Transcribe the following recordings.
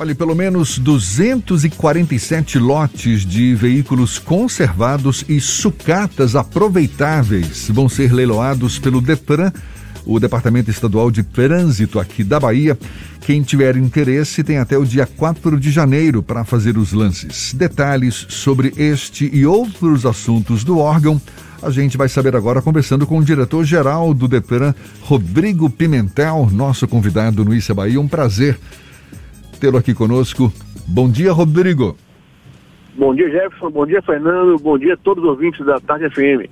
Olha, pelo menos 247 lotes de veículos conservados e sucatas aproveitáveis vão ser leiloados pelo Detran, o Departamento Estadual de Trânsito aqui da Bahia. Quem tiver interesse tem até o dia 4 de janeiro para fazer os lances. Detalhes sobre este e outros assuntos do órgão a gente vai saber agora conversando com o diretor-geral do Detran, Rodrigo Pimentel, nosso convidado no Issa Bahia. Um prazer tê-lo aqui conosco. Bom dia, Rodrigo. Bom dia, Jefferson. Bom dia, Fernando. Bom dia a todos os ouvintes da Tarde FM.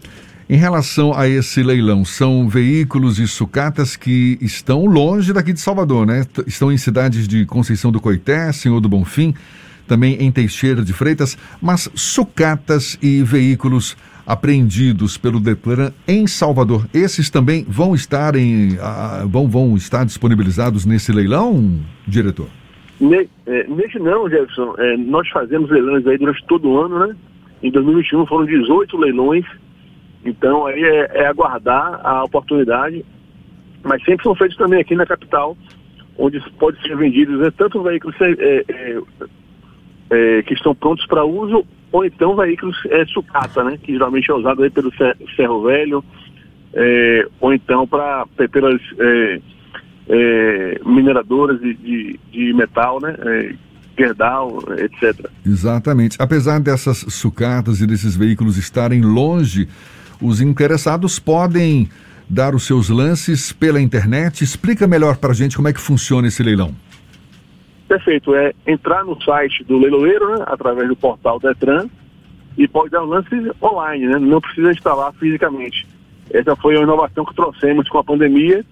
Em relação a esse leilão, são veículos e sucatas que estão longe daqui de Salvador, né? Estão em cidades de Conceição do Coité, Senhor do Bonfim, também em Teixeira de Freitas, mas sucatas e veículos apreendidos pelo Detran em Salvador, esses também vão estar em, vão, vão estar disponibilizados nesse leilão, diretor? Ne, é, nesse não, Jefferson, é, nós fazemos leilões aí durante todo o ano, né? Em 2021 foram 18 leilões, então aí é, é aguardar a oportunidade, mas sempre são feitos também aqui na capital, onde pode ser vendidos né, tanto veículos é, é, é, que estão prontos para uso, ou então veículos sucata, né, que geralmente é usado aí pelo Cerro Velho, ou então para pelas é, mineradoras de, de, de, metal, né? É, Gerdau, etc. Exatamente. Apesar dessas sucatas e desses veículos estarem longe, os interessados podem dar os seus lances pela internet. Explica melhor para a gente como é que funciona esse leilão. Perfeito. É entrar no site do leiloeiro, né, através do portal Detran, e pode dar o lance online, né? Não precisa instalar fisicamente. Essa foi uma inovação que trouxemos com a pandemia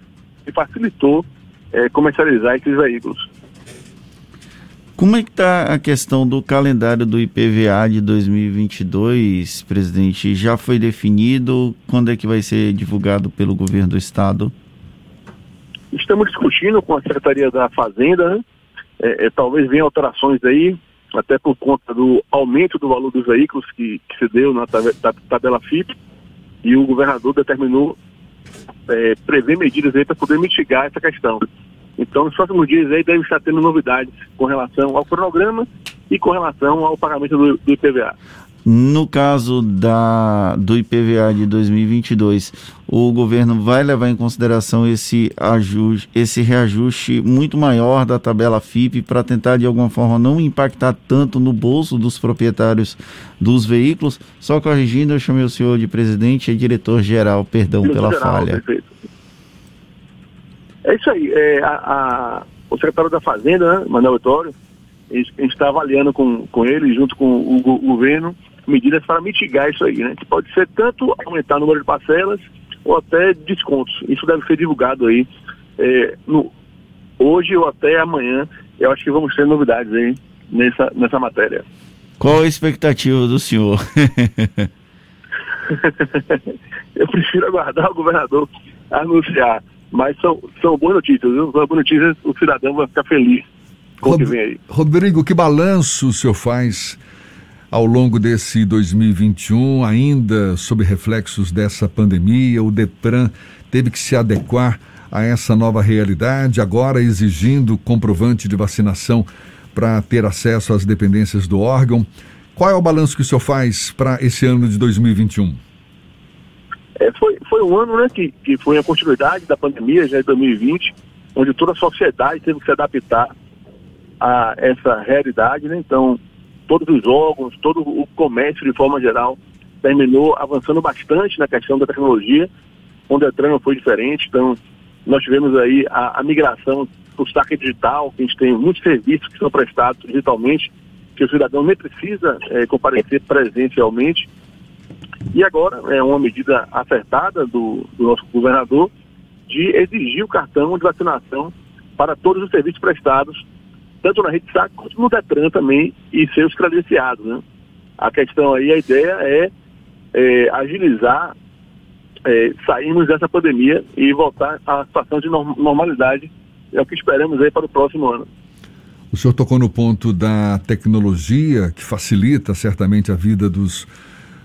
e facilitou é, comercializar esses veículos. Como é que está a questão do calendário do IPVA de 2022, presidente? Já foi definido? Quando é que vai ser divulgado pelo governo do estado? Estamos discutindo com a Secretaria da Fazenda, né? é, é, talvez venha alterações aí, até por conta do aumento do valor dos veículos que, que se deu na tabela FIP, e o governador determinou é, prever medidas aí para poder mitigar essa questão. Então, nos próximos dias aí deve estar tendo novidades com relação ao cronograma e com relação ao pagamento do, do IPVA. No caso da, do IPVA de 2022, o governo vai levar em consideração esse, ajuste, esse reajuste muito maior da tabela FIP para tentar, de alguma forma, não impactar tanto no bolso dos proprietários dos veículos. Só corrigindo, eu chamei o senhor de presidente e diretor-geral, perdão diretor pela geral, falha. Perfeito. É isso aí. É, a, a, o secretário da Fazenda, né, Manuel Vitório, a gente está avaliando com, com ele, junto com o, o governo, medidas para mitigar isso aí, né? Que pode ser tanto aumentar o número de parcelas ou até descontos. Isso deve ser divulgado aí é, no, hoje ou até amanhã. Eu acho que vamos ter novidades aí nessa, nessa matéria. Qual a expectativa do senhor? eu prefiro aguardar o governador anunciar. Mas são, são boas notícias, viu? São boas notícias, o cidadão vai ficar feliz com o que vem aí. Rodrigo, que balanço o senhor faz ao longo desse 2021, ainda sob reflexos dessa pandemia, o Detran teve que se adequar a essa nova realidade, agora exigindo comprovante de vacinação para ter acesso às dependências do órgão. Qual é o balanço que o senhor faz para esse ano de 2021? É, foi, foi um ano né, que, que foi a continuidade da pandemia, já em 2020, onde toda a sociedade teve que se adaptar a essa realidade. Né? Então, todos os órgãos, todo o comércio de forma geral terminou avançando bastante na questão da tecnologia, onde a Detran foi diferente, então nós tivemos aí a, a migração para o saque digital, que a gente tem muitos serviços que são prestados digitalmente, que o cidadão nem precisa é, comparecer presencialmente. E agora é uma medida acertada do, do nosso governador de exigir o cartão de vacinação para todos os serviços prestados tanto na rede SAC quanto no Detran também, e seus credenciados. Né? A questão aí, a ideia é, é agilizar, é, sairmos dessa pandemia e voltar à situação de normalidade. É o que esperamos aí para o próximo ano. O senhor tocou no ponto da tecnologia, que facilita certamente a vida dos,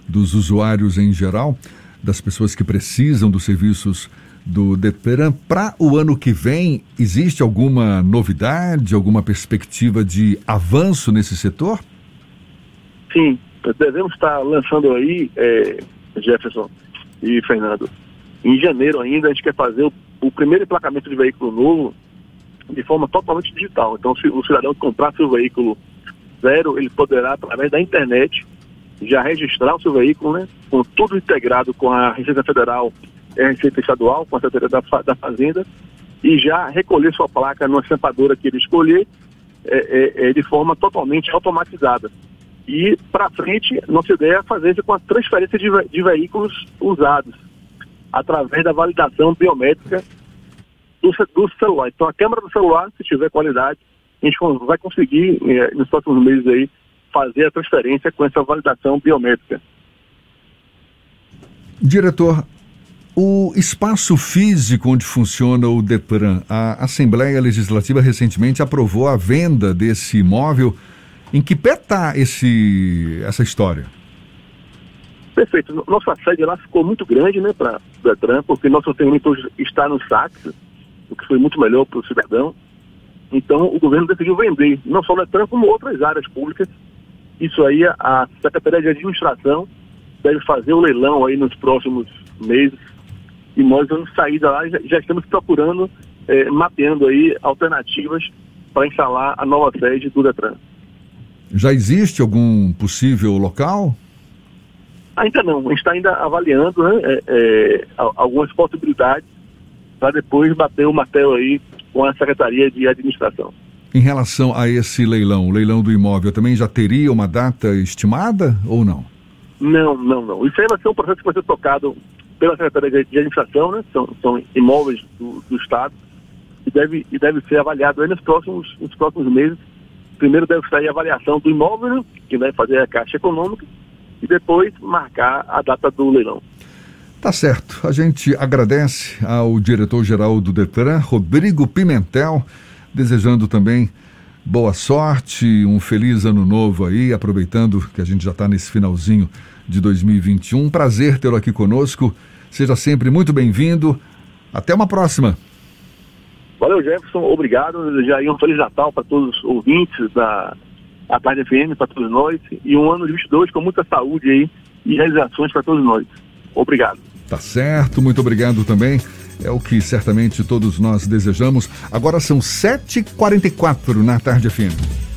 dos usuários em geral, das pessoas que precisam dos serviços do Detran. Para o ano que vem, existe alguma novidade, alguma perspectiva de avanço nesse setor? Sim, devemos estar lançando aí, é, Jefferson e Fernando, em janeiro ainda, a gente quer fazer o, o primeiro emplacamento de veículo novo de forma totalmente digital. Então, se o cidadão comprar seu veículo zero, ele poderá, através da internet, já registrar o seu veículo, né? Com tudo integrado com a Receita Federal a Receita Estadual, com a Secretaria da, da Fazenda, e já recolher sua placa numa estampadora que ele escolher é, é, é, de forma totalmente automatizada. E, para frente, nossa ideia é fazer isso com a transferência de, de veículos usados, através da validação biométrica do, do, celular. Então, a câmera do celular, se tiver qualidade, a gente vai conseguir, eh, nos próximos meses aí, fazer a transferência com essa validação biométrica. Diretor, o espaço físico onde funciona o DEPRAN, a Assembleia Legislativa recentemente aprovou a venda desse imóvel. Em que pé está essa história? Perfeito. Nossa sede lá ficou muito grande né, para o DETRAN, porque nosso atendimento está no SACS, o que foi muito melhor para o cidadão. Então, o governo decidiu vender, não só o DETRAN, como outras áreas públicas. Isso aí, a Secretaria de Administração deve fazer o leilão aí nos próximos meses. E nós vamos sair da lá, já, já estamos procurando, é, mapeando aí alternativas para instalar a nova sede do DETRAN. Já existe algum possível local? Ainda não, a gente está ainda avaliando né, é, é, algumas possibilidades para depois bater o martelo aí com a Secretaria de Administração. Em relação a esse leilão, o leilão do imóvel, também já teria uma data estimada ou não? Não, não, não. Isso aí vai ser um processo que vai ser tocado pela Secretaria de Administração, né? São, são imóveis do, do, Estado e deve, e deve ser avaliado nos próximos, nos próximos meses. Primeiro deve sair a avaliação do imóvel, né? que vai fazer a Caixa Econômica, e depois marcar a data do leilão. Tá certo. A gente agradece ao diretor-geral do Detran, Rodrigo Pimentel, desejando também boa sorte, um feliz ano novo aí, aproveitando que a gente já está nesse finalzinho de 2021. Prazer tê-lo aqui conosco. Seja sempre muito bem-vindo. Até uma próxima. Valeu, Jefferson. Obrigado. Desejar um Feliz Natal para todos os ouvintes da a Tarde FM, para todos nós. E um ano de 22 com muita saúde aí e realizações para todos nós. Obrigado. Tá certo, muito obrigado também. É o que certamente todos nós desejamos. Agora são 7h44 na Tarde FM.